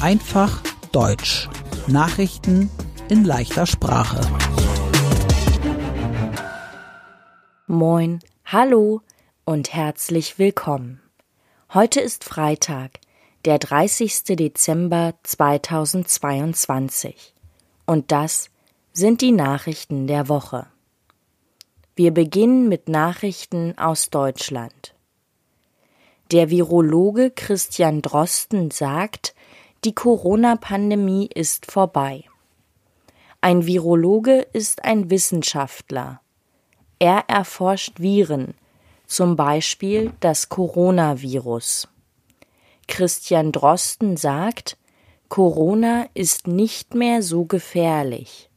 Einfach Deutsch. Nachrichten in leichter Sprache. Moin, hallo und herzlich willkommen. Heute ist Freitag, der 30. Dezember 2022. Und das sind die Nachrichten der Woche. Wir beginnen mit Nachrichten aus Deutschland. Der Virologe Christian Drosten sagt, die Corona-Pandemie ist vorbei. Ein Virologe ist ein Wissenschaftler. Er erforscht Viren, zum Beispiel das Coronavirus. Christian Drosten sagt, Corona ist nicht mehr so gefährlich.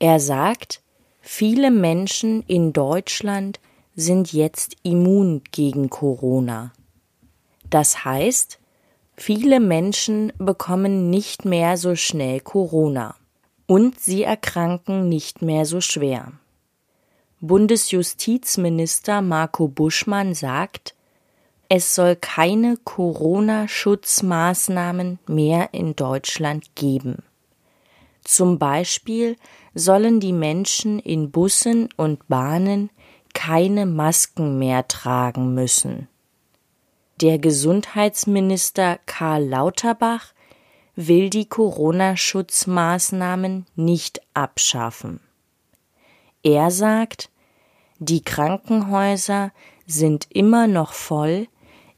Er sagt, viele Menschen in Deutschland sind jetzt immun gegen Corona. Das heißt, viele Menschen bekommen nicht mehr so schnell Corona und sie erkranken nicht mehr so schwer. Bundesjustizminister Marco Buschmann sagt, es soll keine Corona-Schutzmaßnahmen mehr in Deutschland geben. Zum Beispiel sollen die Menschen in Bussen und Bahnen keine Masken mehr tragen müssen. Der Gesundheitsminister Karl Lauterbach will die Corona-Schutzmaßnahmen nicht abschaffen. Er sagt, die Krankenhäuser sind immer noch voll,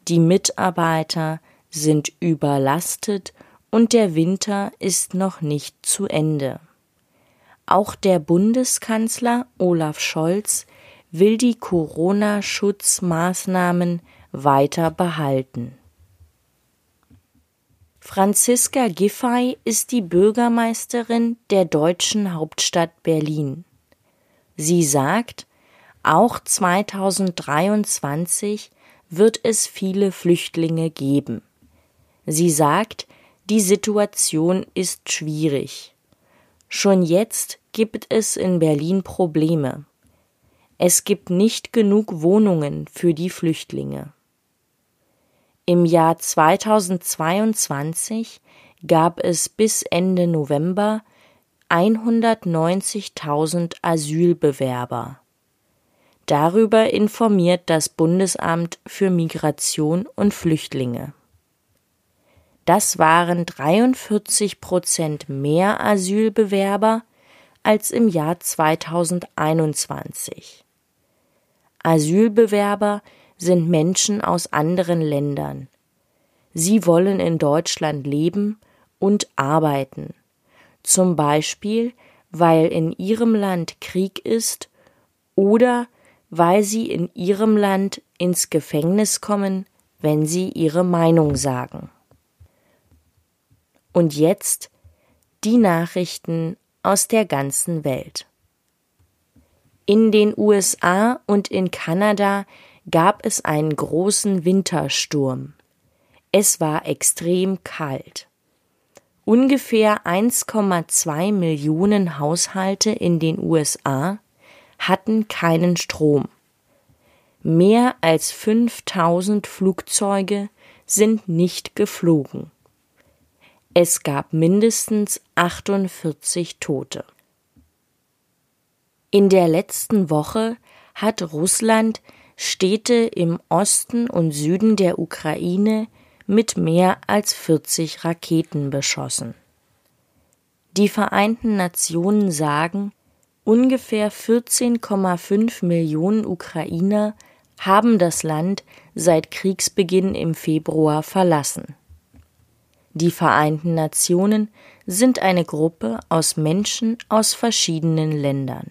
die Mitarbeiter sind überlastet und der Winter ist noch nicht zu Ende. Auch der Bundeskanzler Olaf Scholz will die Corona-Schutzmaßnahmen weiter behalten. Franziska Giffey ist die Bürgermeisterin der deutschen Hauptstadt Berlin. Sie sagt, auch 2023 wird es viele Flüchtlinge geben. Sie sagt, die Situation ist schwierig. Schon jetzt gibt es in Berlin Probleme. Es gibt nicht genug Wohnungen für die Flüchtlinge. Im Jahr 2022 gab es bis Ende November 190.000 Asylbewerber. Darüber informiert das Bundesamt für Migration und Flüchtlinge. Das waren 43 Prozent mehr Asylbewerber als im Jahr 2021. Asylbewerber sind Menschen aus anderen Ländern. Sie wollen in Deutschland leben und arbeiten, zum Beispiel weil in ihrem Land Krieg ist oder weil sie in ihrem Land ins Gefängnis kommen, wenn sie ihre Meinung sagen. Und jetzt die Nachrichten aus der ganzen Welt. In den USA und in Kanada gab es einen großen Wintersturm. Es war extrem kalt. Ungefähr 1,2 Millionen Haushalte in den USA hatten keinen Strom. Mehr als 5000 Flugzeuge sind nicht geflogen. Es gab mindestens 48 Tote. In der letzten Woche hat Russland Städte im Osten und Süden der Ukraine mit mehr als 40 Raketen beschossen. Die Vereinten Nationen sagen, ungefähr 14,5 Millionen Ukrainer haben das Land seit Kriegsbeginn im Februar verlassen. Die Vereinten Nationen sind eine Gruppe aus Menschen aus verschiedenen Ländern.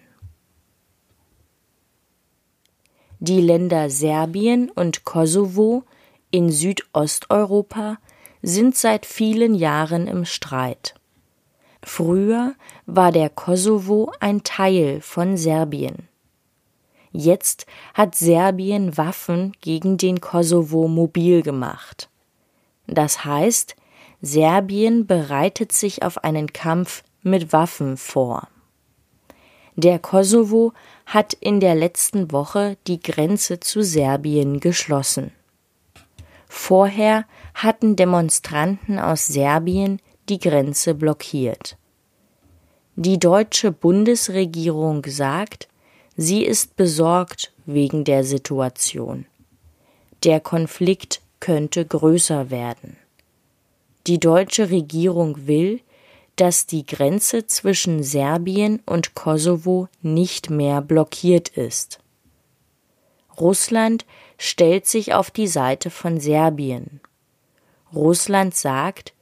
Die Länder Serbien und Kosovo in Südosteuropa sind seit vielen Jahren im Streit. Früher war der Kosovo ein Teil von Serbien. Jetzt hat Serbien Waffen gegen den Kosovo mobil gemacht. Das heißt, Serbien bereitet sich auf einen Kampf mit Waffen vor. Der Kosovo hat in der letzten Woche die Grenze zu Serbien geschlossen. Vorher hatten Demonstranten aus Serbien die Grenze blockiert. Die deutsche Bundesregierung sagt, sie ist besorgt wegen der Situation. Der Konflikt könnte größer werden. Die deutsche Regierung will, dass die Grenze zwischen Serbien und Kosovo nicht mehr blockiert ist. Russland stellt sich auf die Seite von Serbien. Russland sagt,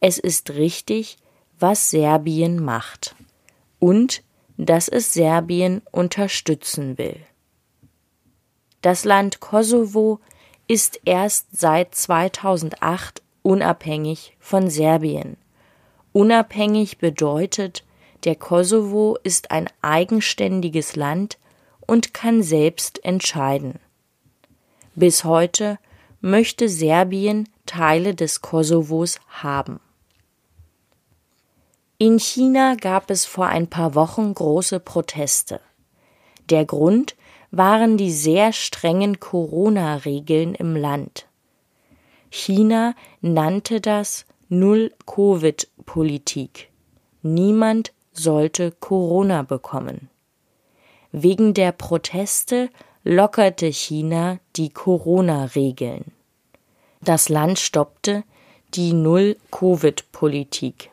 es ist richtig, was Serbien macht und dass es Serbien unterstützen will. Das Land Kosovo ist erst seit 2008 unabhängig von Serbien. Unabhängig bedeutet, der Kosovo ist ein eigenständiges Land und kann selbst entscheiden. Bis heute möchte Serbien Teile des Kosovos haben. In China gab es vor ein paar Wochen große Proteste. Der Grund waren die sehr strengen Corona-Regeln im Land. China nannte das Null-Covid-Politik. Niemand sollte Corona bekommen. Wegen der Proteste lockerte China die Corona-Regeln. Das Land stoppte die Null-Covid-Politik.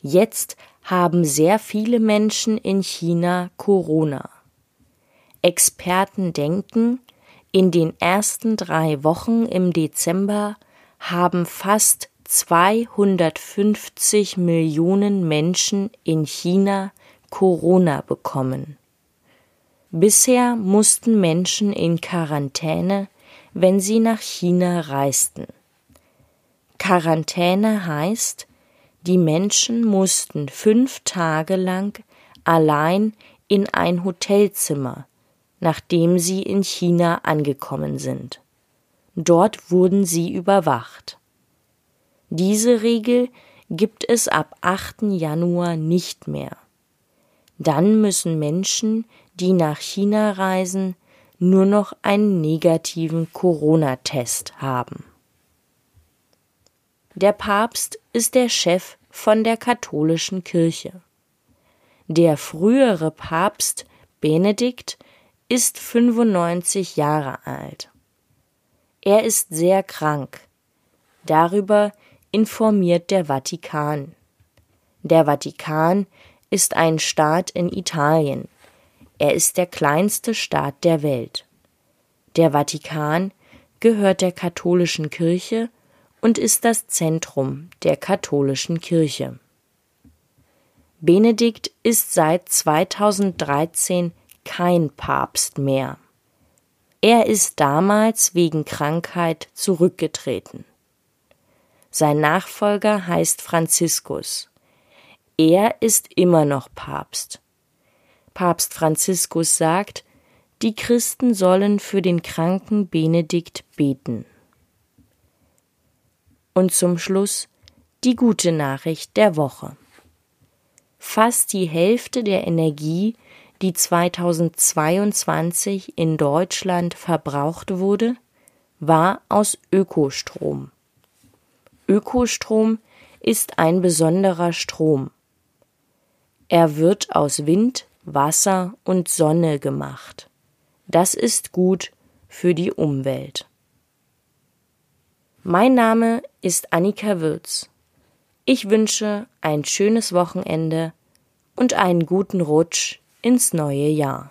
Jetzt haben sehr viele Menschen in China Corona. Experten denken, in den ersten drei Wochen im Dezember haben fast 250 Millionen Menschen in China Corona bekommen. Bisher mussten Menschen in Quarantäne, wenn sie nach China reisten. Quarantäne heißt, die Menschen mussten fünf Tage lang allein in ein Hotelzimmer, nachdem sie in China angekommen sind. Dort wurden sie überwacht. Diese Regel gibt es ab 8. Januar nicht mehr. Dann müssen Menschen, die nach China reisen, nur noch einen negativen Corona-Test haben. Der Papst ist der Chef von der katholischen Kirche. Der frühere Papst Benedikt ist 95 Jahre alt. Er ist sehr krank. Darüber informiert der Vatikan. Der Vatikan ist ein Staat in Italien. Er ist der kleinste Staat der Welt. Der Vatikan gehört der katholischen Kirche und ist das Zentrum der katholischen Kirche. Benedikt ist seit 2013 kein Papst mehr. Er ist damals wegen Krankheit zurückgetreten. Sein Nachfolger heißt Franziskus. Er ist immer noch Papst. Papst Franziskus sagt, die Christen sollen für den kranken Benedikt beten. Und zum Schluss die gute Nachricht der Woche. Fast die Hälfte der Energie, die 2022 in Deutschland verbraucht wurde, war aus Ökostrom. Ökostrom ist ein besonderer Strom. Er wird aus Wind, Wasser und Sonne gemacht. Das ist gut für die Umwelt. Mein Name ist Annika Würz. Ich wünsche ein schönes Wochenende und einen guten Rutsch ins neue Jahr.